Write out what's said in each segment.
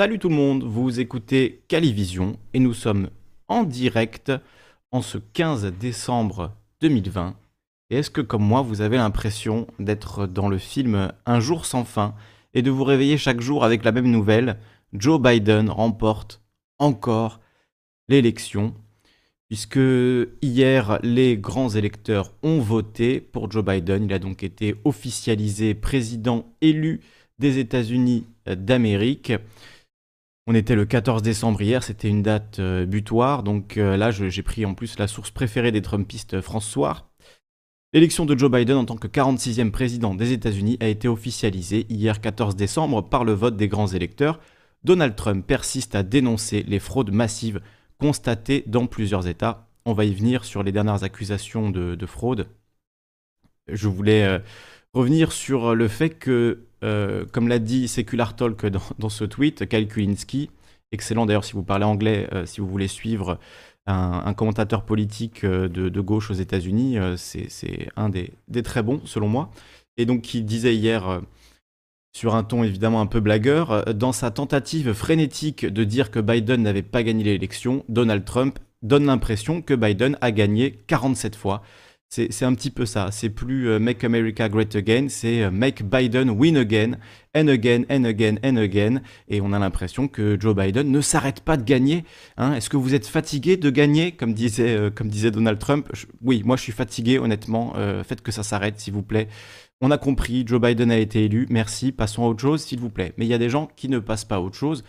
Salut tout le monde, vous écoutez Calivision et nous sommes en direct en ce 15 décembre 2020. Et est-ce que comme moi vous avez l'impression d'être dans le film Un jour sans fin et de vous réveiller chaque jour avec la même nouvelle? Joe Biden remporte encore l'élection puisque hier les grands électeurs ont voté pour Joe Biden. Il a donc été officialisé président élu des États-Unis d'Amérique. On était le 14 décembre hier, c'était une date euh, butoir, donc euh, là j'ai pris en plus la source préférée des Trumpistes, François. L'élection de Joe Biden en tant que 46e président des États-Unis a été officialisée hier 14 décembre par le vote des grands électeurs. Donald Trump persiste à dénoncer les fraudes massives constatées dans plusieurs États. On va y venir sur les dernières accusations de, fraude. Je voulais euh, revenir sur le fait que euh, comme l'a dit Secular Talk dans, ce tweet, Kyle Kulinski, excellent d'ailleurs si vous parlez anglais, euh, si vous voulez suivre un, commentateur politique euh, de, gauche aux États-Unis, c'est un des, très bons selon moi. Et donc qui disait hier, sur un ton évidemment un peu blagueur, dans sa tentative frénétique de dire que Biden n'avait pas gagné l'élection, Donald Trump donne l'impression que Biden a gagné 47 fois. C'est un petit peu ça. C'est plus euh, Make America Great Again, c'est euh, Make Biden Win Again, and again, and again, and again. Et on a l'impression que Joe Biden ne s'arrête pas de gagner. Hein. Est-ce que vous êtes fatigué de gagner, comme disait, euh, comme disait Donald Trump Oui, moi je suis fatigué, honnêtement. faites que ça s'arrête, s'il vous plaît. On a compris, Joe Biden a été élu. Merci, passons à autre chose, s'il vous plaît. Mais il y a des gens qui ne passent pas à autre chose.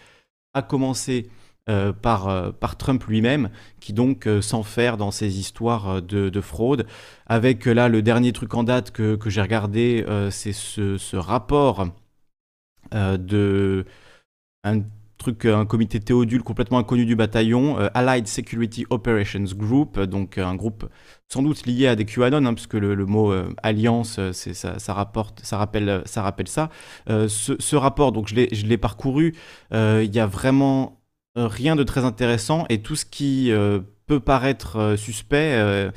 À commencer euh, par, euh, par Trump lui-même, qui donc euh, s'enferme dans ces histoires de, fraude. Avec là le dernier truc en date que, que j'ai regardé, c'est ce, rapport de un truc, un comité théodule complètement inconnu du bataillon, Allied Security Operations Group, donc un groupe sans doute lié à des QAnon, hein, puisque le, mot alliance, ça, rapporte, ça rappelle ça. Rappelle ça. Ce, rapport, donc je l'ai parcouru, il y a vraiment euh, rien de très intéressant et tout ce qui euh, peut paraître euh, suspect,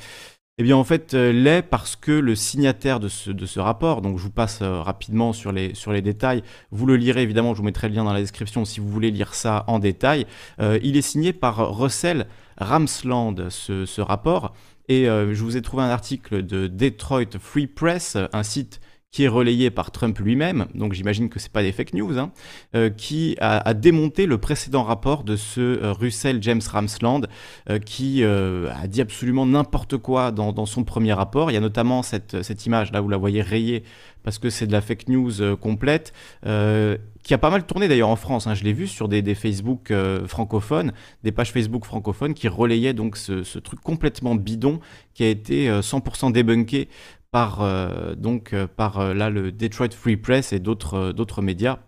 eh bien en fait l'est parce que le signataire de ce, rapport, donc je vous passe rapidement sur les, sur les détails, vous le lirez évidemment, je vous mettrai le lien dans la description si vous voulez lire ça en détail, il est signé par Russell Ramsland, ce, ce rapport, et je vous ai trouvé un article de Detroit Free Press, un site qui est relayé par Trump lui-même, donc j'imagine que ce n'est pas des fake news, hein, euh, qui a, démonté le précédent rapport de ce euh, Russell James Ramsland, euh, qui a dit absolument n'importe quoi dans, son premier rapport. Il y a notamment cette, image, là, vous la voyez rayée, parce que c'est de la fake news complète, qui a pas mal tourné d'ailleurs en France. Hein. je l'ai vu sur des, Facebook francophones, des pages Facebook francophones qui relayaient donc ce, ce truc complètement bidon qui a été 100% débunké par, euh, donc, euh, par euh, là, le Detroit Free Press et d'autres d'autres médias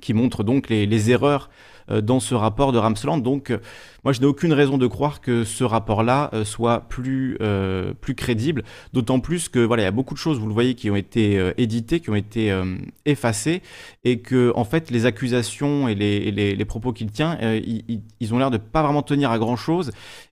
qui montrent donc les, les erreurs dans ce rapport de Ramsland. Donc, moi, je n'ai aucune raison de croire que ce rapport-là soit plus, plus crédible, d'autant plus que voilà, il y a beaucoup de choses, vous le voyez, qui ont été éditées, qui ont été effacées, et que en fait, les accusations et les, les, propos qu'il tient, ils, ont l'air de pas vraiment tenir à grand chose,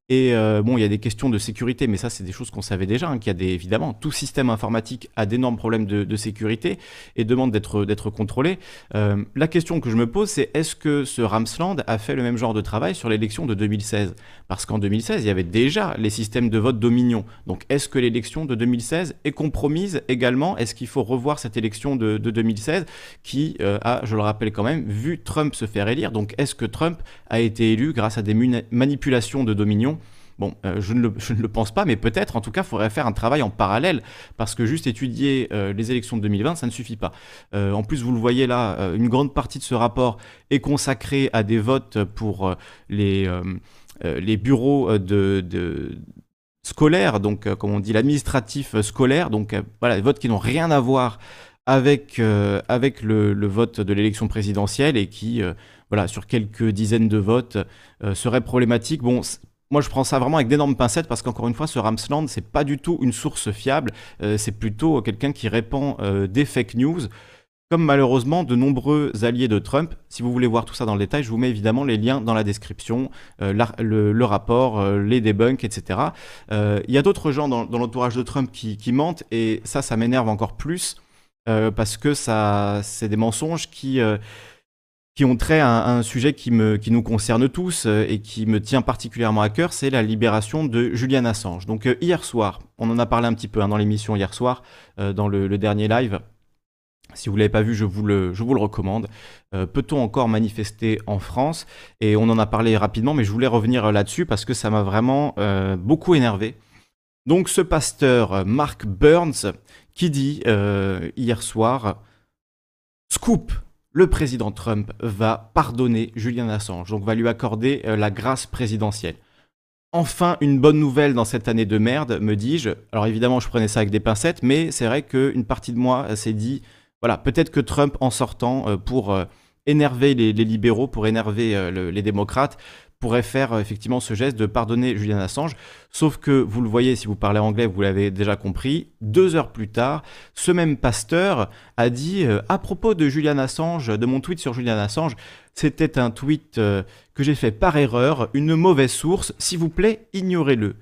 et euh, bon, il y a des questions de sécurité, mais ça, c'est des choses qu'on savait déjà, hein, qu'il y a des, évidemment, tout système informatique a d'énormes problèmes de, sécurité et demande d'être, contrôlé. Euh, la question que je me pose, c'est est-ce que ce Ramsland a fait le même genre de travail sur l'élection de 2016 Parce qu'en 2016, il y avait déjà les systèmes de vote Dominion. Donc, est-ce que l'élection de 2016 est compromise également? Est-ce qu'il faut revoir cette élection de, 2016 qui euh, a, je le rappelle quand même, vu Trump se faire élire? Donc, est-ce que Trump a été élu grâce à des manipulations de Dominion? Bon, euh, je, ne le, pense pas, mais peut-être, en tout cas, il faudrait faire un travail en parallèle, parce que juste étudier euh, les élections de 2020, ça ne suffit pas. Euh, en plus, vous le voyez là, une grande partie de ce rapport est consacrée à des votes pour les, bureaux scolaires, donc comme on dit l'administratif scolaire, donc voilà, des votes qui n'ont rien à voir avec, avec le, vote de l'élection présidentielle et qui, voilà, sur quelques dizaines de votes, seraient problématiques. Bon, moi, je prends ça vraiment avec d'énormes pincettes parce qu'encore une fois, ce Ramsland, c'est pas du tout une source fiable. Euh, c'est plutôt quelqu'un qui répand euh, des fake news, comme malheureusement de nombreux alliés de Trump. Si vous voulez voir tout ça dans le détail, je vous mets évidemment les liens dans la description, euh, le, rapport, les debunks, etc. Il y a d'autres gens dans, l'entourage de Trump qui, qui, mentent et ça, ça m'énerve encore plus parce que ça, c'est des mensonges qui qui ont trait à un, sujet qui, me, qui nous concerne tous et qui me tient particulièrement à cœur, c'est la libération de Julian Assange. Donc hier soir, on en a parlé un petit peu hein, dans l'émission hier soir, dans le, le, dernier live. Si vous ne l'avez pas vu, je vous le, je vous le recommande. Peut-on encore manifester en France? Et on en a parlé rapidement, mais je voulais revenir là-dessus parce que ça m'a vraiment beaucoup énervé. Donc ce pasteur Mark Burns qui dit hier soir, Scoop, le président Trump va pardonner Julian Assange, donc va lui accorder euh, la grâce présidentielle. Enfin, une bonne nouvelle dans cette année de merde, me dis-je. Alors évidemment, je prenais ça avec des pincettes, mais c'est vrai qu'une partie de moi s'est dit, voilà, peut-être que Trump, en sortant euh, pour euh, énerver les, libéraux, pour énerver les démocrates, pourrait faire euh, effectivement ce geste de pardonner Julian Assange. Sauf que, vous le voyez, si vous parlez anglais, vous l'avez déjà compris, deux heures plus tard, ce même pasteur a dit euh, à propos de Julian Assange, de mon tweet sur Julian Assange, c'était un tweet euh, que j'ai fait par erreur, une mauvaise source, s'il vous plaît, ignorez-le.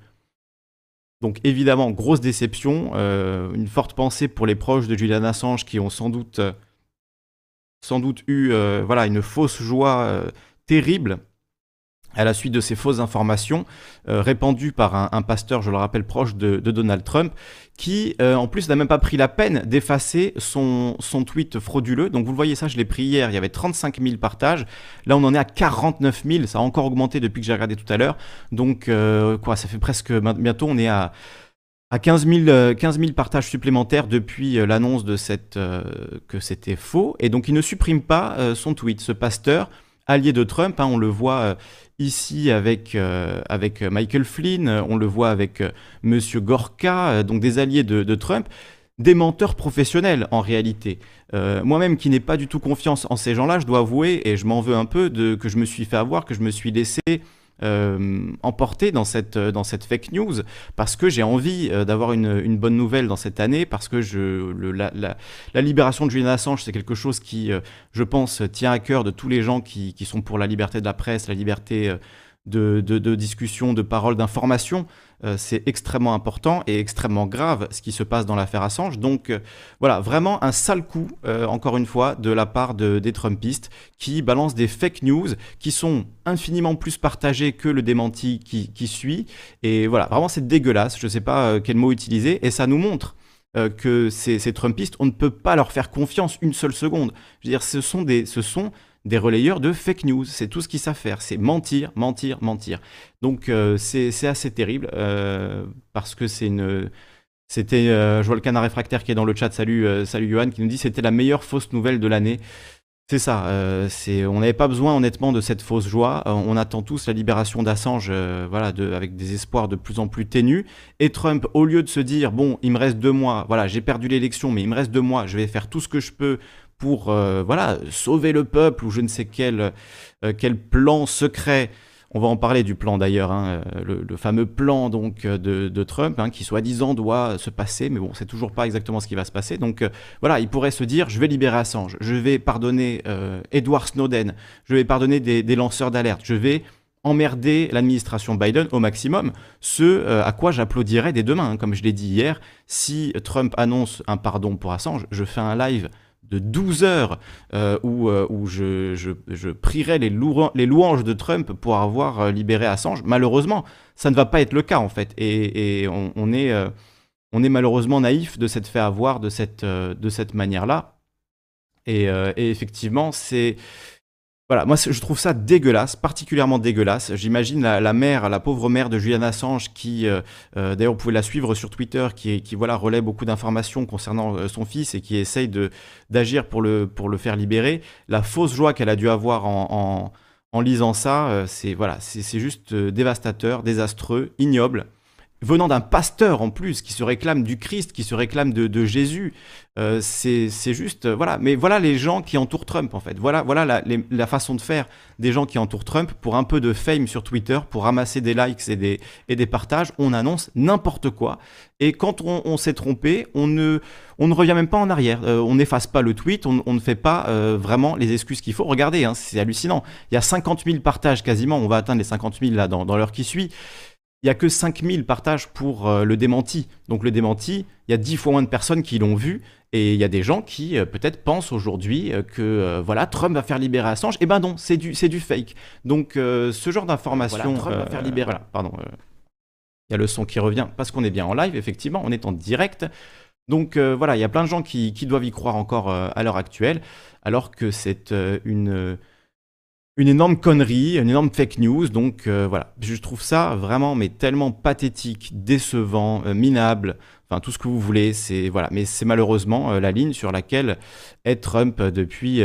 Donc évidemment, grosse déception, une forte pensée pour les proches de Julian Assange qui ont sans doute, sans doute eu voilà, une fausse joie terrible à la suite de ces fausses informations euh, répandues par un, pasteur, je le rappelle, proche de, Donald Trump, qui euh, en plus n'a même pas pris la peine d'effacer son, tweet frauduleux. Donc vous le voyez ça, je l'ai pris hier, il y avait 35 000 partages. Là on en est à 49 000, ça a encore augmenté depuis que j'ai regardé tout à l'heure. Donc euh, quoi, ça fait presque, bientôt on est à... À 15 000, partages supplémentaires depuis l'annonce de que c'était faux, et donc il ne supprime pas son tweet. Ce pasteur, allié de Trump, hein, on le voit ici avec, euh, avec Michael Flynn, on le voit avec euh, Monsieur Gorka, euh, donc des alliés de, Trump, des menteurs professionnels en réalité. Moi-même qui n'ai pas du tout confiance en ces gens-là, je dois avouer, et je m'en veux un peu, de, que je me suis fait avoir, que je me suis laissé euh, emporté dans cette, dans cette fake news parce que j'ai envie euh, d'avoir une, une, bonne nouvelle dans cette année, parce que je, le, la, la, libération de Julian Assange, c'est quelque chose qui, euh, je pense, tient à cœur de tous les gens qui, qui, sont pour la liberté de la presse, la liberté de, de, de discussion, de parole, d'information. Euh, c'est extrêmement important et extrêmement grave ce qui se passe dans l'affaire Assange. Donc euh, voilà, vraiment un sale coup, euh, encore une fois, de la part des Trumpistes qui balancent des fake news qui sont infiniment plus partagées que le démenti qui, suit. Et voilà, vraiment c'est dégueulasse, je ne sais pas quel mot utiliser, et ça nous montre que ces, Trumpistes, on ne peut pas leur faire confiance une seule seconde. Je veux dire, ce sont des, ce sont des relayeurs de fake news. C'est tout ce qu'ils savent faire. C'est mentir, mentir, mentir. Donc euh, c'est assez terrible euh, parce que c'est une. C'était, euh, je vois le canard réfractaire qui est dans le chat. Salut, salut Johan, qui nous dit c'était la meilleure fausse nouvelle de l'année. C'est ça. on n'avait pas besoin honnêtement de cette fausse joie. on attend tous la libération d'Assange, voilà, avec des espoirs de plus en plus ténus. Et Trump, au lieu de se dire bon, il me reste deux mois, voilà, j'ai perdu l'élection, mais il me reste deux mois, je vais faire tout ce que je peux pour euh, voilà, sauver le peuple ou je ne sais quel, euh, quel plan secret. On va en parler du plan d'ailleurs, hein, euh, le, fameux plan donc de, Trump, hein, qui soi-disant doit se passer, mais bon, c'est toujours pas exactement ce qui va se passer. Donc voilà, il pourrait se dire, je vais libérer Assange, je vais pardonner Edward Snowden, je vais pardonner des, lanceurs d'alerte, je vais emmerder l'administration Biden au maximum, ce à quoi j'applaudirais dès demain. Hein. Comme je l'ai dit hier, si Trump annonce un pardon pour Assange, je fais un live de 12 heures euh, où, euh, où je, je, prierai les, les, louanges de Trump pour avoir euh, libéré Assange. Malheureusement, ça ne va pas être le cas en fait. Et, et on, est, on est malheureusement naïf de s'être fait avoir de cette, cette manière-là. Et, effectivement, c'est voilà, moi je trouve ça dégueulasse, particulièrement dégueulasse. J'imagine la, mère, la pauvre mère de Julian Assange, qui euh, euh, d'ailleurs vous pouvez la suivre sur Twitter, qui, voilà relaie beaucoup d'informations concernant euh, son fils et qui essaye de d'agir pour le pour le faire libérer. La fausse joie qu'elle a dû avoir en, en, lisant ça, c'est voilà, c'est juste dévastateur, désastreux, ignoble venant d'un pasteur en plus, qui se réclame du Christ, qui se réclame de, Jésus. Euh, c'est juste, euh, voilà. Mais voilà les gens qui entourent Trump, en fait. Voilà, voilà la, la, façon de faire des gens qui entourent Trump pour un peu de fame sur Twitter, pour ramasser des likes et des, et des partages. On annonce n'importe quoi. Et quand on, s'est trompé, on ne, on ne revient même pas en arrière. Euh, on n'efface pas le tweet, on, ne fait pas vraiment les excuses qu'il faut. Regardez, hein, c'est hallucinant. Il y a 50 000 partages quasiment. On va atteindre les 50 000 là dans, dans l'heure qui suit. Il n'y a que 5000 partages pour euh, le démenti. Donc le démenti, il y a 10 fois moins de personnes qui l'ont vu. Et il y a des gens qui euh, peut-être pensent aujourd'hui euh, que voilà Trump va faire libérer Assange. Eh ben non, c'est du, c'est du fake. Donc ce genre d'information... Trump va faire libérer... voilà, pardon. Il y a le son qui revient parce qu'on est bien en live, effectivement, on est en direct. Donc voilà, il y a plein de gens qui, qui doivent y croire encore à l'heure actuelle, alors que c'est une une énorme connerie, une énorme fake news. Donc euh, voilà, je trouve ça vraiment mais tellement pathétique, décevant, euh, minable, enfin tout ce que vous voulez. C'est voilà, mais c'est malheureusement euh, la ligne sur laquelle est Trump depuis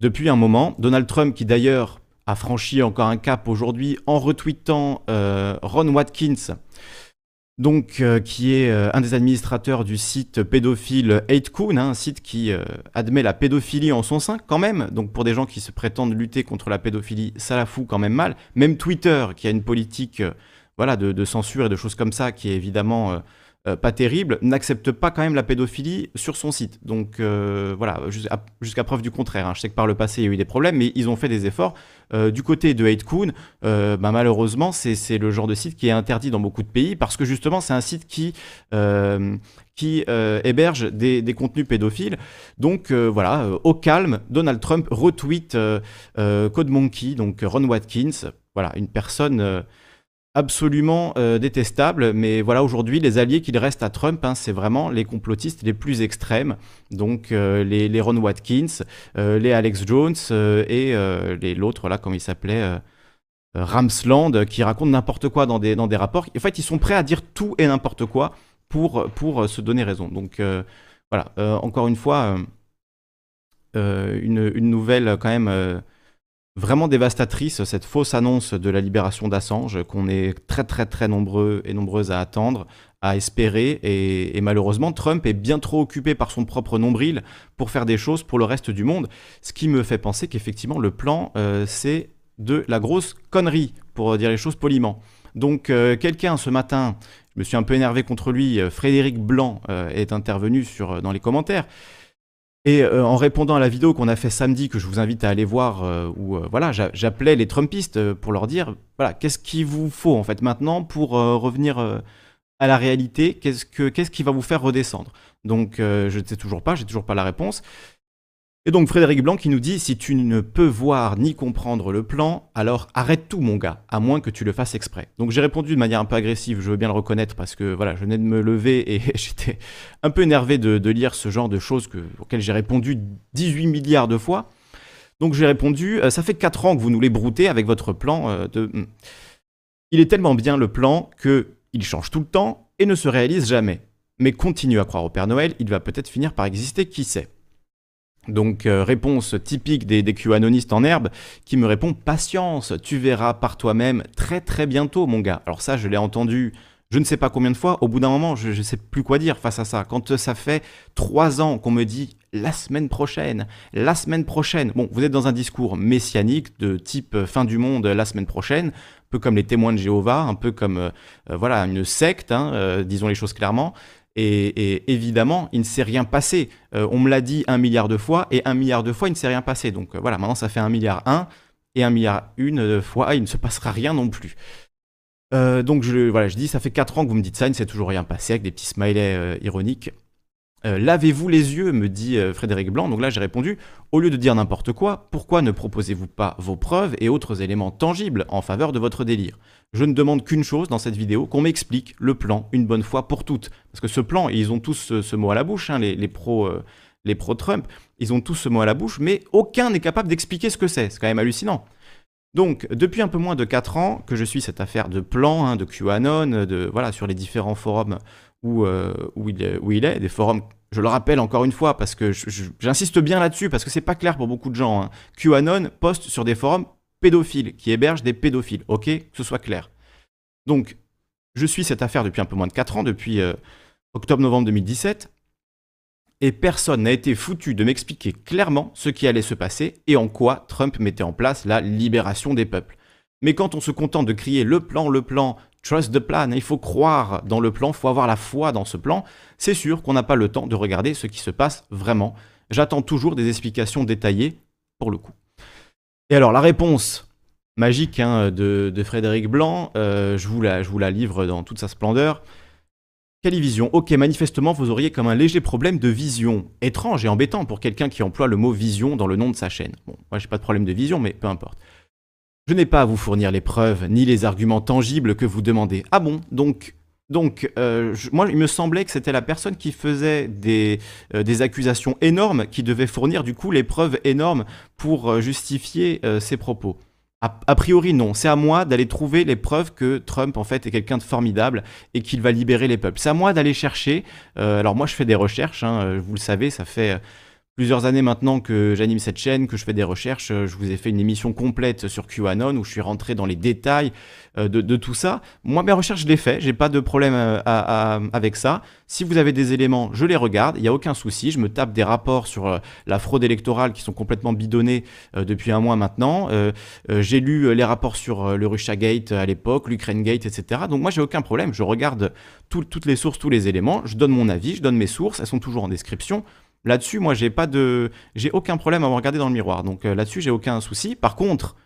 depuis un moment. Donald Trump qui d'ailleurs a franchi encore un cap aujourd'hui en retweetant Ron Watkins donc euh, qui est euh, un des administrateurs du site pédophile 8kun, hein, un site qui euh, admet la pédophilie en son sein quand même. Donc pour des gens qui se prétendent lutter contre la pédophilie, ça la fout quand même mal. Même Twitter, qui a une politique voilà, de, censure et de choses comme ça, qui est évidemment euh, pas terrible, n'accepte pas quand même la pédophilie sur son site. Donc euh, voilà, jusqu'à preuve du contraire. Hein. Je sais que par le passé, il y a eu des problèmes, mais ils ont fait des efforts. Euh, du côté de 8kun, bah, malheureusement, c'est le genre de site qui est interdit dans beaucoup de pays parce que justement, c'est un site qui, qui héberge des, des, contenus pédophiles. Donc voilà, au calme, Donald Trump retweet Code Monkey, donc Ron Watkins, voilà, une personne absolument euh, détestable. Mais voilà, aujourd'hui, les alliés qu'il reste à Trump, hein, c'est vraiment les complotistes les plus extrêmes. Donc euh, les, Ron Watkins, euh, les Alex Jones et l'autre, là, comme il s'appelait Ramsland, qui racontent n'importe quoi dans des, dans des rapports. En fait, ils sont prêts à dire tout et n'importe quoi pour, pour se donner raison. Donc voilà, encore une fois, une, une, nouvelle quand même vraiment dévastatrice, cette fausse annonce de la libération d'Assange, qu'on est très très très nombreux et nombreuses à attendre, à espérer, et, malheureusement Trump est bien trop occupé par son propre nombril pour faire des choses pour le reste du monde, ce qui me fait penser qu'effectivement le plan euh, c'est de la grosse connerie, pour dire les choses poliment. Donc euh, quelqu'un ce matin, je me suis un peu énervé contre lui, euh, Frédéric Blanc est intervenu sur, dans les commentaires, et euh, en répondant à la vidéo qu'on a fait samedi, que je vous invite à aller voir, euh, où euh, voilà, j'appelais les Trumpistes pour leur dire, voilà, qu'est-ce qu'il vous faut en fait maintenant pour revenir à la réalité? Qu'est-ce que qu'est-ce qui va vous faire redescendre? Donc je ne sais toujours pas, j'ai toujours pas la réponse. Et donc Frédéric Blanc qui nous dit si tu ne peux voir ni comprendre le plan, alors arrête tout mon gars, à moins que tu le fasses exprès. Donc j'ai répondu de manière un peu agressive, je veux bien le reconnaître parce que voilà, je venais de me lever et j'étais un peu énervé de, lire ce genre de choses que, auxquelles j'ai répondu 18 milliards de fois. Donc j'ai répondu euh, ça fait 4 ans que vous nous les broutez avec votre plan euh, de hmm. Il est tellement bien le plan que il change tout le temps et ne se réalise jamais. Mais continue à croire au Père Noël, il va peut-être finir par exister, qui sait. Donc euh, réponse typique des, des QAnonistes en herbe qui me répond patience, tu verras par toi-même très très bientôt mon gars. Alors ça je l'ai entendu je ne sais pas combien de fois, au bout d'un moment je ne sais plus quoi dire face à ça. Quand ça fait trois ans qu'on me dit la semaine prochaine, la semaine prochaine, bon vous êtes dans un discours messianique de type euh, fin du monde la semaine prochaine, un peu comme les témoins de Jéhovah, un peu comme euh, voilà une secte, hein, disons les choses clairement. Et, évidemment, il ne s'est rien passé. Euh, on me l'a dit un milliard de fois, et un milliard de fois, il ne s'est rien passé. Donc euh, voilà, maintenant ça fait un milliard un, et un milliard une fois, il ne se passera rien non plus. Euh, donc je, voilà, je dis, ça fait 4 ans que vous me dites ça, il ne s'est toujours rien passé, avec des petits smileys ironiques. Euh, lavez-vous les yeux, me dit euh, Frédéric Blanc. Donc là, j'ai répondu, au lieu de dire n'importe quoi, pourquoi ne proposez-vous pas vos preuves et autres éléments tangibles en faveur de votre délire? Je ne demande qu'une chose dans cette vidéo, qu'on m'explique le plan une bonne fois pour toutes. Parce que ce plan, ils ont tous ce, mot à la bouche, hein, les, pros... Euh, les pro-Trump, ils ont tous ce mot à la bouche, mais aucun n'est capable d'expliquer ce que c'est. C'est quand même hallucinant. Donc, depuis un peu moins de 4 ans que je suis cette affaire de plan, hein, de QAnon, de, voilà, sur les différents forums où, euh, où, il est, où, il est, des forums, je le rappelle encore une fois, parce que j'insiste bien là-dessus, parce que c'est pas clair pour beaucoup de gens. Hein. QAnon poste sur des forums pédophiles, qui hébergent des pédophiles, ok? Que ce soit clair. Donc, je suis cette affaire depuis un peu moins de 4 ans, depuis euh, octobre-novembre 2017, et personne n'a été foutu de m'expliquer clairement ce qui allait se passer et en quoi Trump mettait en place la libération des peuples. Mais quand on se contente de crier le plan, le plan, trust the plan, il faut croire dans le plan, il faut avoir la foi dans ce plan, c'est sûr qu'on n'a pas le temps de regarder ce qui se passe vraiment. J'attends toujours des explications détaillées pour le coup. Et alors la réponse magique hein, de, Frédéric Blanc. je, vous la, je vous la livre dans toute sa splendeur. Calivision, ok, manifestement vous auriez comme un léger problème de vision. Étrange et embêtant pour quelqu'un qui emploie le mot vision dans le nom de sa chaîne. Bon, moi j'ai pas de problème de vision, mais peu importe. Je n'ai pas à vous fournir les preuves ni les arguments tangibles que vous demandez. Ah bon? Donc, donc euh, moi il me semblait que c'était la personne qui faisait des, euh, des, accusations énormes qui devait fournir du coup les preuves énormes pour euh, justifier ses propos. A, priori, non. C'est à moi d'aller trouver les preuves que Trump, en fait, est quelqu'un de formidable et qu'il va libérer les peuples. C'est à moi d'aller chercher. Alors moi, je fais des recherches. Hein, vous le savez, ça fait plusieurs années maintenant que j'anime cette chaîne, que je fais des recherches. Je vous ai fait une émission complète sur QAnon où je suis rentré dans les détails euh, de, tout ça. Moi, mes recherches, je les fais. J'ai pas de problème euh, avec ça. Si vous avez des éléments, je les regarde. Il n'y a aucun souci. Je me tape des rapports sur euh, la fraude électorale qui sont complètement bidonnés depuis un mois maintenant. j'ai lu les rapports sur le Russiagate à l'époque, l'Ukraine Gate, etc. Donc moi, j'ai aucun problème. Je regarde toutes les sources, tous les éléments. Je donne mon avis, je donne mes sources. Elles sont toujours en description. Là-dessus, moi, j'ai pas de, j'ai aucun problème à me regarder dans le miroir. Donc euh, là-dessus, j'ai aucun souci. Par contre,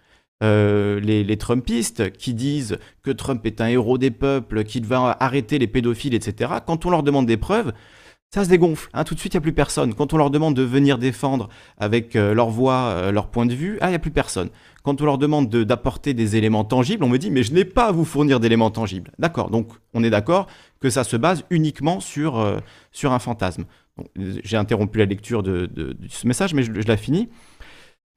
euh, les, Trumpistes qui disent que Trump est un héros des peuples, qu'il va arrêter les pédophiles, etc. Quand on leur demande des preuves, ça se dégonfle. Hein. tout de suite, il n'y a plus personne. Quand on leur demande de venir défendre avec euh, leur voix, leur point de vue, ah, il n'y a plus personne. Quand on leur demande d'apporter des éléments tangibles, on me dit, mais je n'ai pas à vous fournir d'éléments tangibles. D'accord, donc on est d'accord que ça se base uniquement sur, sur un fantasme. J'ai interrompu la lecture de, ce message, mais je, la finis.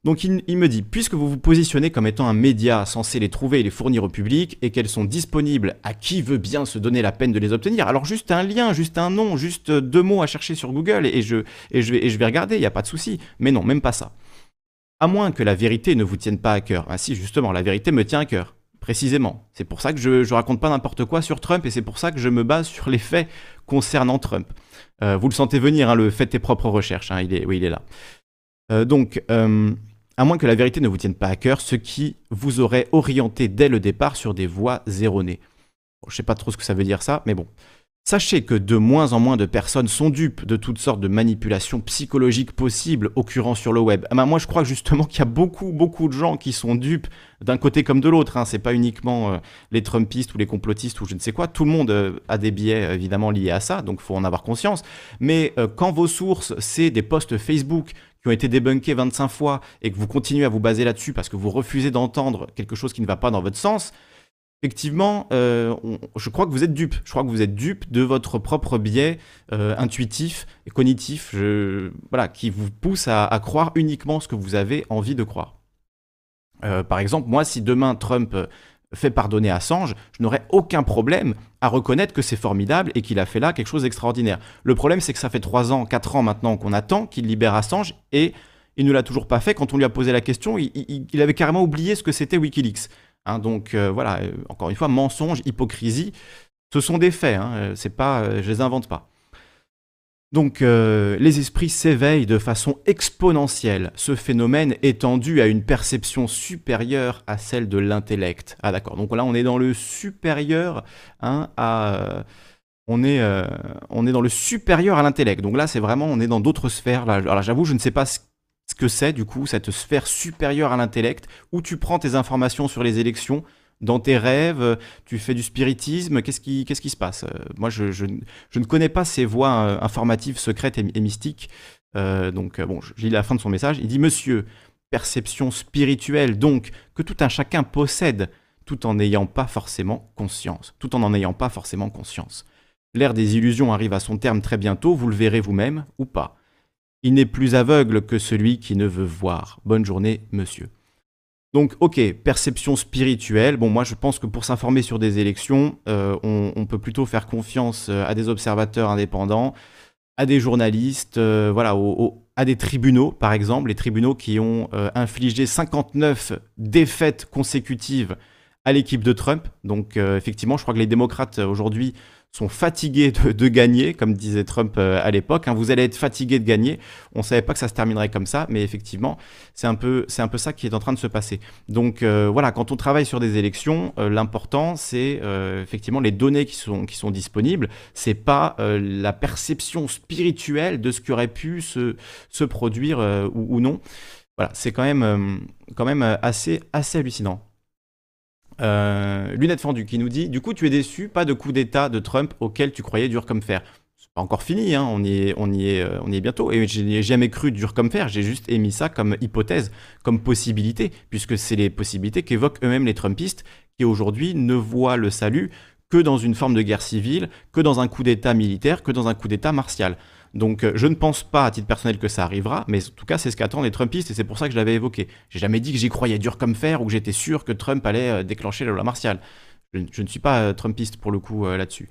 Donc il, me dit, puisque vous vous positionnez comme étant un média censé les trouver et les fournir au public, et qu'elles sont disponibles à qui veut bien se donner la peine de les obtenir, alors juste un lien, juste un nom, juste deux mots à chercher sur Google, et, je, je, vais, et je vais regarder, il n'y a pas de souci. Mais non, même pas ça. À moins que la vérité ne vous tienne pas à cœur. Ah si, justement, la vérité me tient à cœur. Précisément. C'est pour ça que je, je raconte pas n'importe quoi sur Trump, et c'est pour ça que je me base sur les faits concernant Trump. Euh, vous le sentez venir, hein, le faites tes propres recherches, hein, il est, oui, il est là. Euh, donc, euh, à moins que la vérité ne vous tienne pas à cœur, ce qui vous aurait orienté dès le départ sur des voies erronées. Je je sais pas trop ce que ça veut dire ça, mais bon. Sachez que de moins en moins de personnes sont dupes de toutes sortes de manipulations psychologiques possibles occurrant sur le web. Ben, moi, je crois justement qu'il y a beaucoup, beaucoup de gens qui sont dupes d'un côté comme de l'autre. Hein. C'est pas uniquement euh, les Trumpistes ou les complotistes ou je ne sais quoi. Tout le monde euh, a des biais évidemment liés à ça, donc faut en avoir conscience. Mais euh, quand vos sources, c'est des posts Facebook qui ont été débunkés 25 fois et que vous continuez à vous baser là-dessus parce que vous refusez d'entendre quelque chose qui ne va pas dans votre sens, effectivement, euh, je crois que vous êtes dupe. Je crois que vous êtes dupe de votre propre biais euh, intuitif et cognitif, voilà, qui vous pousse à, croire uniquement ce que vous avez envie de croire. Euh, par exemple, moi, si demain Trump fait pardonner Assange, je n'aurais aucun problème à reconnaître que c'est formidable et qu'il a fait là quelque chose d'extraordinaire. Le problème, c'est que ça fait 3 ans, 4 ans maintenant qu'on attend qu'il libère Assange et il ne l'a toujours pas fait. Quand on lui a posé la question, il avait carrément oublié ce que c'était Wikileaks. Hein, donc euh, voilà, euh, encore une fois, mensonge, hypocrisie, ce sont des faits, hein, euh, c'est pas, je les invente pas. Donc les esprits s'éveillent de façon exponentielle. Ce phénomène dû à une perception supérieure à celle de l'intellect. Ah d'accord, donc là on est dans le supérieur hein, à... on est, dans le supérieur à l'intellect. Donc là c'est vraiment, on est dans d'autres sphères. Là. Alors j'avoue, je ne sais pas ce que c'est du coup cette sphère supérieure à l'intellect où tu prends tes informations sur les élections dans tes rêves, tu fais du spiritisme, qu'est-ce qui, se passe? Euh, Moi, je, je, ne connais pas ces voies euh, informatives secrètes et, mystiques. Euh, donc, bon, je lis la fin de son message. Il dit Monsieur, perception spirituelle, donc, que tout un chacun possède, tout en n'ayant pas forcément conscience. Tout en n'en ayant pas forcément conscience. L'ère des illusions arrive à son terme très bientôt, vous le verrez vous-même ou pas. Il n'est plus aveugle que celui qui ne veut voir. Bonne journée, monsieur. Donc, ok, perception spirituelle. Bon, moi, je pense que pour s'informer sur des élections, euh, on, peut plutôt faire confiance euh, à des observateurs indépendants, à des journalistes, euh, voilà, à des tribunaux, par exemple, les tribunaux qui ont infligé 59 défaites consécutives à l'équipe de Trump. Donc, effectivement, je crois que les démocrates aujourd'hui sont fatigués de, gagner, comme disait Trump euh, à l'époque. Hein. vous allez être fatigué de gagner. On ne savait pas que ça se terminerait comme ça, mais effectivement, c'est un peu, c'est un peu ça qui est en train de se passer. Donc euh, voilà, quand on travaille sur des élections, euh, l'important c'est effectivement les données qui sont, qui sont disponibles. Pas la perception spirituelle de ce qui aurait pu se, se produire ou, ou, non. Voilà, c'est quand même, quand même assez, assez hallucinant. Lunette Fendue qui nous dit Du coup, tu es déçu, pas de coup d'État de Trump auquel tu croyais dur comme fer. C'est pas encore fini, hein, on, y est, on, y est, on y est bientôt. Et je n'ai jamais cru dur comme fer, j'ai juste émis ça comme hypothèse, comme possibilité, puisque c'est les possibilités qu'évoquent eux-mêmes les Trumpistes qui aujourd'hui ne voient le salut que dans une forme de guerre civile, que dans un coup d'État militaire, que dans un coup d'État martial. Donc euh, je ne pense pas à titre personnel que ça arrivera, mais en tout cas c'est ce qu'attendent les Trumpistes et c'est pour ça que je l'avais évoqué. J'ai jamais dit que j'y croyais dur comme fer ou que j'étais sûr que Trump allait euh, déclencher la loi martiale. Je, ne suis pas euh, Trumpiste pour le coup là-dessus.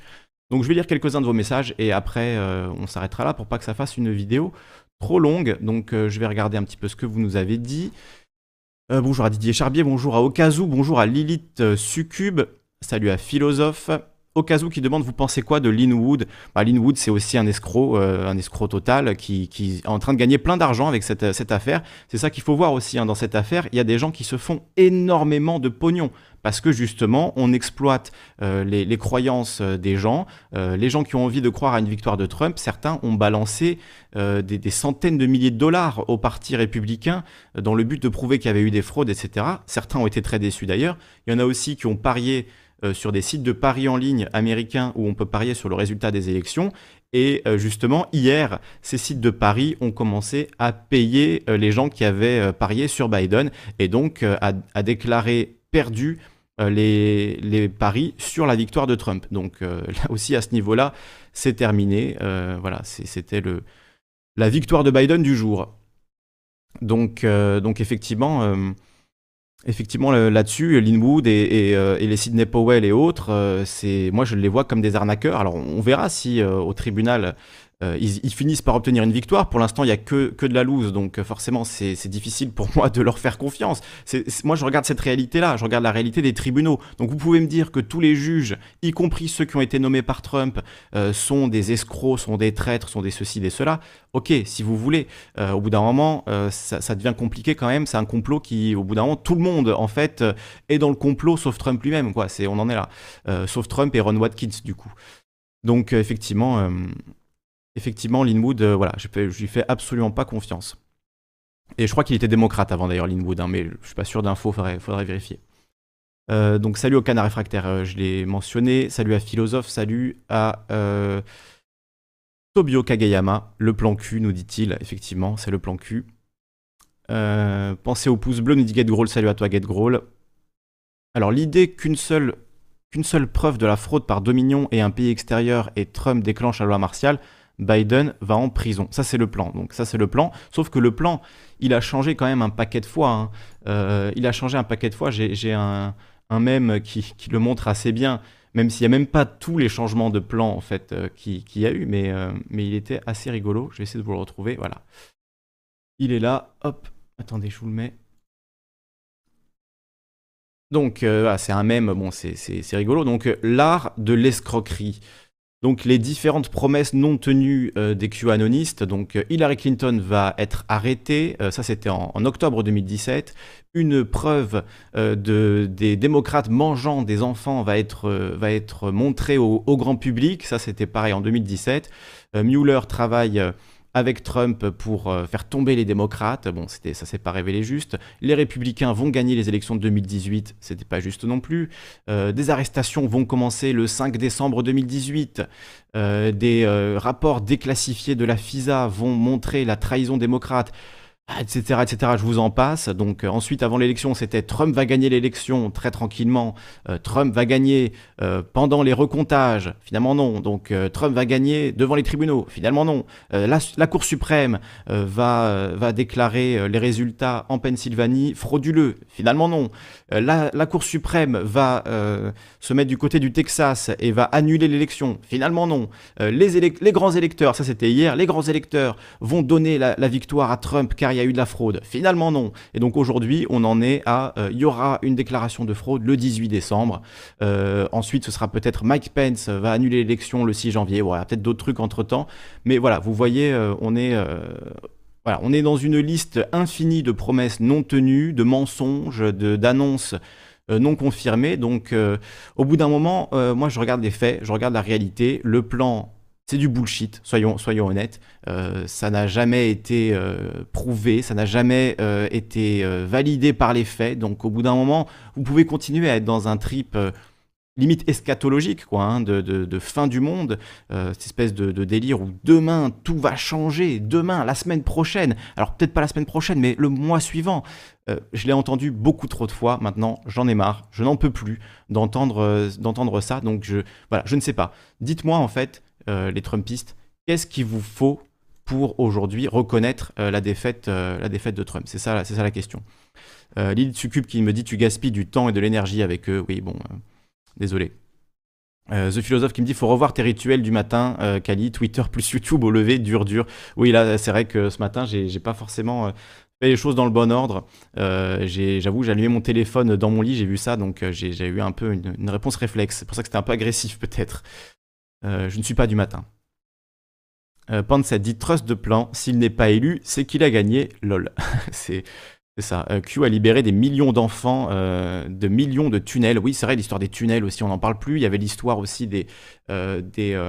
Donc je vais lire quelques-uns de vos messages et après on s'arrêtera là pour pas que ça fasse une vidéo trop longue. Donc je vais regarder un petit peu ce que vous nous avez dit. bonjour à Didier Charbier, bonjour à Okazu, bonjour à Lilith Succube, salut à Philosophe. Okazu qui demande vous pensez quoi de Linwood? Bah, Linwood c'est aussi un escroc, euh, un escroc total qui, est en train de gagner plein d'argent avec cette, affaire. C'est ça qu'il faut voir aussi hein, dans cette affaire. Il y a des gens qui se font énormément de pognon parce que justement on exploite euh, les, croyances euh, des gens. les gens qui ont envie de croire à une victoire de Trump, certains ont balancé des, centaines de milliers de dollars au parti républicain dans le but de prouver qu'il y avait eu des fraudes, etc. Certains ont été très déçus d'ailleurs. Il y en a aussi qui ont parié euh, sur des sites de paris en ligne américains où on peut parier sur le résultat des élections. Et euh, justement, hier, ces sites de paris ont commencé à payer euh, les gens qui avaient parié sur Biden et donc à, déclarer perdu les, les, paris sur la victoire de Trump. Donc là aussi, à ce niveau-là, c'est terminé. voilà, c'était la victoire de Biden du jour. Donc, donc effectivement Effectivement, là-dessus, Linwood et, euh, et, les Sidney Powell et autres, euh, c'est moi je les vois comme des arnaqueurs. Alors on verra si euh, au tribunal euh, ils, finissent par obtenir une victoire. Pour l'instant, il n'y a que, que de la loose, donc euh, forcément, c'est difficile pour moi de leur faire confiance. moi, je regarde cette réalité-là, je regarde la réalité des tribunaux. Donc, vous pouvez me dire que tous les juges, y compris ceux qui ont été nommés par Trump, euh, sont des escrocs, sont des traîtres, sont des ceci, des cela. Ok, si vous voulez. au bout d'un moment, ça, ça, devient compliqué quand même. C'est un complot qui, au bout d'un moment, tout le monde, en fait, est dans le complot, sauf Trump lui-même. On en est là. sauf Trump et Ron Watkins, du coup. Donc, effectivement effectivement, Linwood, euh, voilà, je, lui fais absolument pas confiance. Et je crois qu'il était démocrate avant d'ailleurs, Linwood, hein, mais je suis pas sûr d'infos, faudrait, faudrait vérifier. Euh, donc salut au canard réfractaire, euh, je l'ai mentionné. Salut à Philosophe, salut à Tobio Kageyama. Le plan Q, nous dit-il. Effectivement, c'est le plan Q. pensez au pouce bleu, nous dit. Salut à toi, GetGroll. Alors l'idée qu'une seule, qu'une seule preuve de la fraude par Dominion et un pays extérieur et Trump déclenche la loi martiale, Biden va en prison. Ça, c'est le plan. Donc, ça, c'est le plan. Sauf que le plan, il a changé quand même un paquet de fois. Hein. Euh, il a changé un paquet de fois. J'ai un, un mème qui, le montre assez bien, même s'il n'y a même pas tous les changements de plan, en fait, euh, qu'il y a eu. Mais, euh, mais il était assez rigolo. Je vais essayer de vous le retrouver. Voilà. Il est là. Hop. Attendez, je vous le mets. Donc, c'est un mème. Bon, c'est rigolo. Donc, l'art de l'escroquerie donc les différentes promesses non tenues euh, des QAnonistes. Donc euh, Hillary Clinton va être arrêtée, euh, ça c'était en, octobre 2017. Une preuve de, des démocrates mangeant des enfants va être, montrée au, grand public, ça c'était pareil en 2017. Mueller travaille avec Trump pour euh, faire tomber les démocrates. Bon, c'était, ça s'est pas révélé juste. Les républicains vont gagner les élections de 2018. C'était pas juste non plus. Euh, des arrestations vont commencer le 5 décembre 2018. Euh, des rapports déclassifiés de la FISA vont montrer la trahison démocrate etc., etc. Je vous en passe. Donc euh, ensuite, avant l'élection, c'était Trump va gagner l'élection très tranquillement. Euh, Trump va gagner euh, pendant les recomptages. Finalement non. Donc Trump va gagner devant les tribunaux. Finalement non. La, Cour suprême va déclarer les résultats en Pennsylvanie frauduleux. Finalement non. La, Cour suprême va se mettre du côté du Texas et va annuler l'élection. Finalement non. les, les grands électeurs, ça c'était hier, les grands électeurs vont donner la, la victoire à Trump car y a eu de la fraude. Finalement, non. Et donc aujourd'hui, on en est à, euh, il y aura une déclaration de fraude le 18 décembre. Euh, ensuite, ce sera peut-être Mike Pence va annuler l'élection le 6 janvier. Voilà, peut-être d'autres trucs entre temps. Mais voilà, vous voyez, euh, on est voilà, on est dans une liste infinie de promesses non tenues, de mensonges, d'annonces non confirmées. Donc, au bout d'un moment, moi, je regarde les faits, je regarde la réalité. Le plan c'est du bullshit, soyons, soyons honnêtes. Euh, ça n'a jamais été euh, prouvé, ça n'a jamais euh, été validé par les faits. Donc au bout d'un moment, vous pouvez continuer à être dans un trip limite eschatologique, quoi, hein, de, fin du monde, cette espèce de, délire où demain tout va changer, demain, la semaine prochaine, alors peut-être pas la semaine prochaine, mais le mois suivant. je l'ai entendu beaucoup trop de fois, maintenant j'en ai marre, je n'en peux plus d'entendre ça, donc voilà, je ne sais pas. Dites-moi en fait, les Trumpistes, qu'est-ce qu'il vous faut pour aujourd'hui reconnaître euh, la, défaite, euh, la défaite de Trump? C'est ça, ça la question. Lille Succube qui me dit tu gaspilles du temps et de l'énergie avec eux. Oui, bon, désolé. The Philosophe qui me dit faut revoir tes rituels du matin, Kali, Twitter plus YouTube au lever, dur, dur. Oui, là, c'est vrai que ce matin, j'ai pas forcément fait les choses dans le bon ordre. J'avoue, j'ai allumé mon téléphone dans mon lit, j'ai vu ça, donc j'ai eu un peu une, une réponse réflexe. C'est pour ça que c'était un peu agressif, peut-être. Euh, je ne suis pas du matin. Euh, dit trust de plan, s'il n'est pas élu, c'est qu'il a gagné, lol. c'est ça. Euh, Q a libéré des millions d'enfants, euh, de millions de tunnels. Oui, c'est vrai, l'histoire des tunnels aussi, on n'en parle plus. Il y avait l'histoire aussi des. des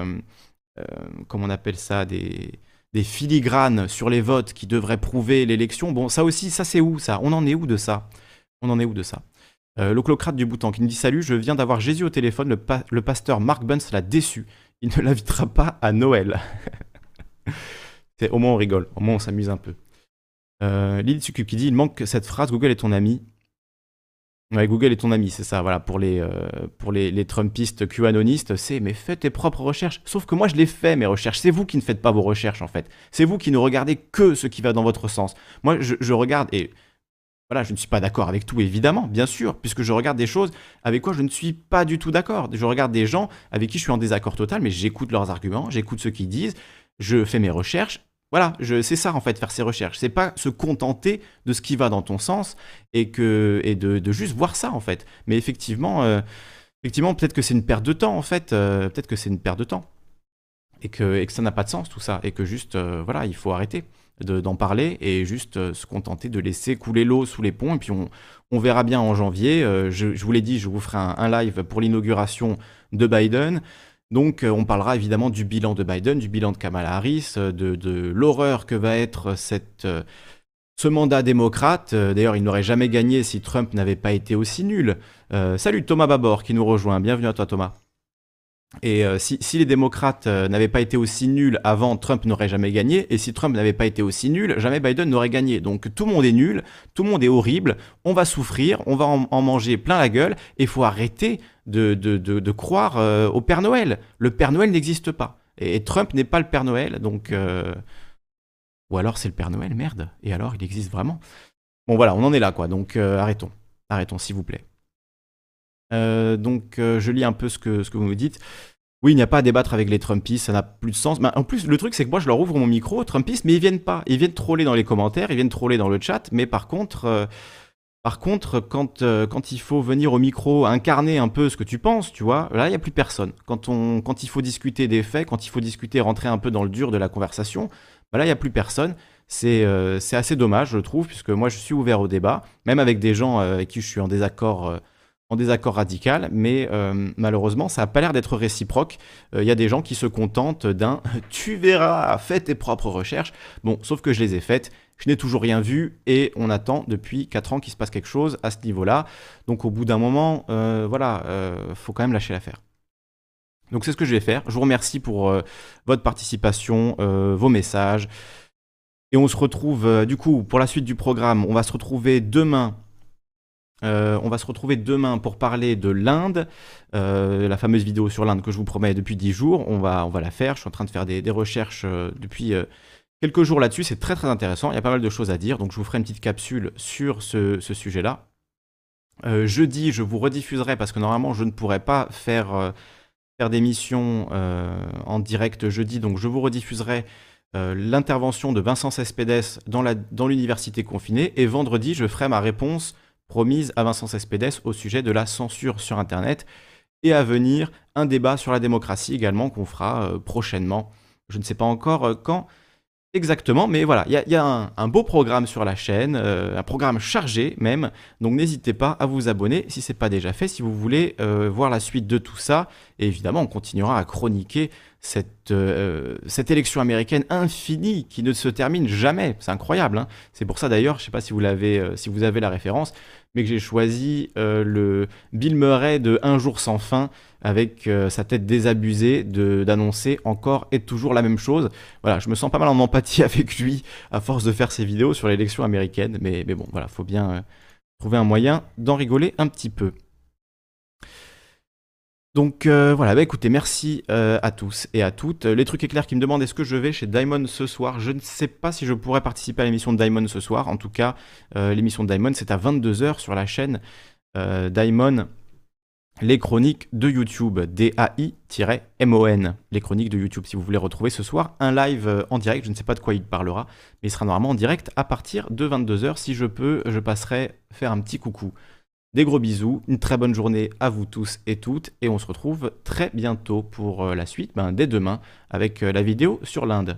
comment on appelle ça Des des filigranes sur les votes qui devraient prouver l'élection. Bon, ça aussi, ça c'est où ça? On en est où de ça? On en est où de ça? Euh, L'oclocrate du Boutan qui nous dit Salut, je viens d'avoir Jésus au téléphone, le, pasteur Mark Bunce l'a déçu. Il ne l'invitera pas à Noël. au moins on rigole, au moins on s'amuse un peu. Euh, Lily qui dit Il manque cette phrase Google est ton ami. Google est ton ami, c'est ça, voilà, pour les, euh, pour les, les Trumpistes QAnonistes, c'est mais fais tes propres recherches. Sauf que moi, je les fais, mes recherches. C'est vous qui ne faites pas vos recherches, en fait. C'est vous qui ne regardez que ce qui va dans votre sens. Moi, je regarde, et voilà, je ne suis pas d'accord avec tout, évidemment, bien sûr, puisque je regarde des choses avec quoi je ne suis pas du tout d'accord. Je regarde des gens avec qui je suis en désaccord total, mais j'écoute leurs arguments, j'écoute ce qu'ils disent, je fais mes recherches. Voilà, c'est ça en fait, faire ses recherches. C'est pas se contenter de ce qui va dans ton sens et, de, juste voir ça en fait. Mais effectivement, euh, effectivement peut-être que c'est une perte de temps en fait. Euh, peut-être que c'est une perte de temps. Et que, et que ça n'a pas de sens tout ça. Et que juste, euh, voilà, il faut arrêter d'en parler et juste euh, se contenter de laisser couler l'eau sous les ponts. Et puis on, verra bien en janvier. Euh, je, vous l'ai dit, je vous ferai un, live pour l'inauguration de Biden. Donc euh, on parlera évidemment du bilan de Biden, du bilan de Kamala Harris, de, de l'horreur que va être cette, ce mandat démocrate. D'ailleurs, il n'aurait jamais gagné si Trump n'avait pas été aussi nul. salut Thomas Babor qui nous rejoint. Bienvenue à toi Thomas. Et euh, si, les démocrates euh, n'avaient pas été aussi nuls avant, Trump n'aurait jamais gagné. Et si Trump n'avait pas été aussi nul, jamais Biden n'aurait gagné. Donc tout le monde est nul, tout le monde est horrible, on va souffrir, on va en, manger plein la gueule. Et il faut arrêter de, croire euh, au Père Noël. Le Père Noël n'existe pas. Et, Trump n'est pas le Père Noël. Donc... Ou alors c'est le Père Noël, merde. Et alors il existe vraiment. Bon voilà, on en est là quoi. Donc arrêtons. Arrêtons s'il vous plaît. Euh, donc euh, je lis un peu ce que, ce que vous me dites. Oui, il n'y a pas à débattre avec les Trumpistes, ça n'a plus de sens. en plus, le truc, c'est que moi, je leur ouvre mon micro, Trumpistes, mais ils viennent pas. Ils viennent troller dans les commentaires, ils viennent troller dans le chat, mais par contre, euh, par contre quand, quand il faut venir au micro incarner un peu ce que tu penses, tu vois, là, il n'y a plus personne. Quand, on, quand il faut discuter des faits, quand il faut discuter, rentrer un peu dans le dur de la conversation, bah là, il n'y a plus personne. C'est assez dommage, je trouve, puisque moi, je suis ouvert au débat, même avec des gens avec qui je suis en désaccord en désaccord radical, mais euh, malheureusement, ça n'a pas l'air d'être réciproque. Il euh, y a des gens qui se contentent d'un tu verras, fais tes propres recherches. Bon, sauf que je les ai faites, je n'ai toujours rien vu et on attend depuis 4 ans qu'il se passe quelque chose à ce niveau-là. Donc au bout d'un moment, euh, voilà, faut quand même lâcher l'affaire. Donc c'est ce que je vais faire. Je vous remercie pour votre participation, vos messages. Et on se retrouve, du coup, pour la suite du programme, on va se retrouver demain euh, on va se retrouver demain pour parler de l'Inde, euh, la fameuse vidéo sur l'Inde que je vous promets depuis 10 jours. On va, la faire. Je suis en train de faire des, recherches euh, depuis quelques jours là-dessus. C'est très très intéressant. Il y a pas mal de choses à dire. Donc je vous ferai une petite capsule sur ce, sujet-là. jeudi, je vous rediffuserai parce que normalement je ne pourrais pas faire, faire d'émission en direct jeudi. Donc je vous rediffuserai l'intervention de Vincent Cespedes dans l'université confinée. Et vendredi, je ferai ma réponse promise à Vincent Cespedes au sujet de la censure sur Internet et à venir un débat sur la démocratie également qu'on fera euh, prochainement. Je ne sais pas encore euh, quand exactement, mais voilà, il y a, un, beau programme sur la chaîne, euh, un programme chargé même, donc n'hésitez pas à vous abonner si ce n'est pas déjà fait, si vous voulez voir la suite de tout ça, et évidemment on continuera à chroniquer cette, euh, cette élection américaine infinie qui ne se termine jamais. C'est incroyable. Hein. c'est pour ça d'ailleurs, je ne sais pas si vous, l'avez, euh, si vous avez la référence, mais que j'ai choisi euh, le Bill Murray de Un jour sans fin avec sa tête désabusée d'annoncer encore et toujours la même chose. Voilà, je me sens pas mal en empathie avec lui à force de faire ses vidéos sur l'élection américaine, mais, mais bon, voilà, faut bien trouver un moyen d'en rigoler un petit peu. Donc euh, voilà, bah écoutez, merci euh, à tous et à toutes. Les trucs éclairs qui me demandent est-ce que je vais chez Diamond ce soir? Je ne sais pas si je pourrais participer à l'émission de Diamond ce soir. En tout cas, euh, l'émission de Diamond, c'est à 22h sur la chaîne Diamond, les chroniques de YouTube, D-A-I-M-O-N, les chroniques de YouTube. Si vous voulez retrouver ce soir un live en direct, je ne sais pas de quoi il parlera, mais il sera normalement en direct à partir de 22h. Si je peux, je passerai faire un petit coucou des gros bisous, une très bonne journée à vous tous et toutes, et on se retrouve très bientôt pour euh, la suite, ben, dès demain, avec euh, la vidéo sur l'Inde.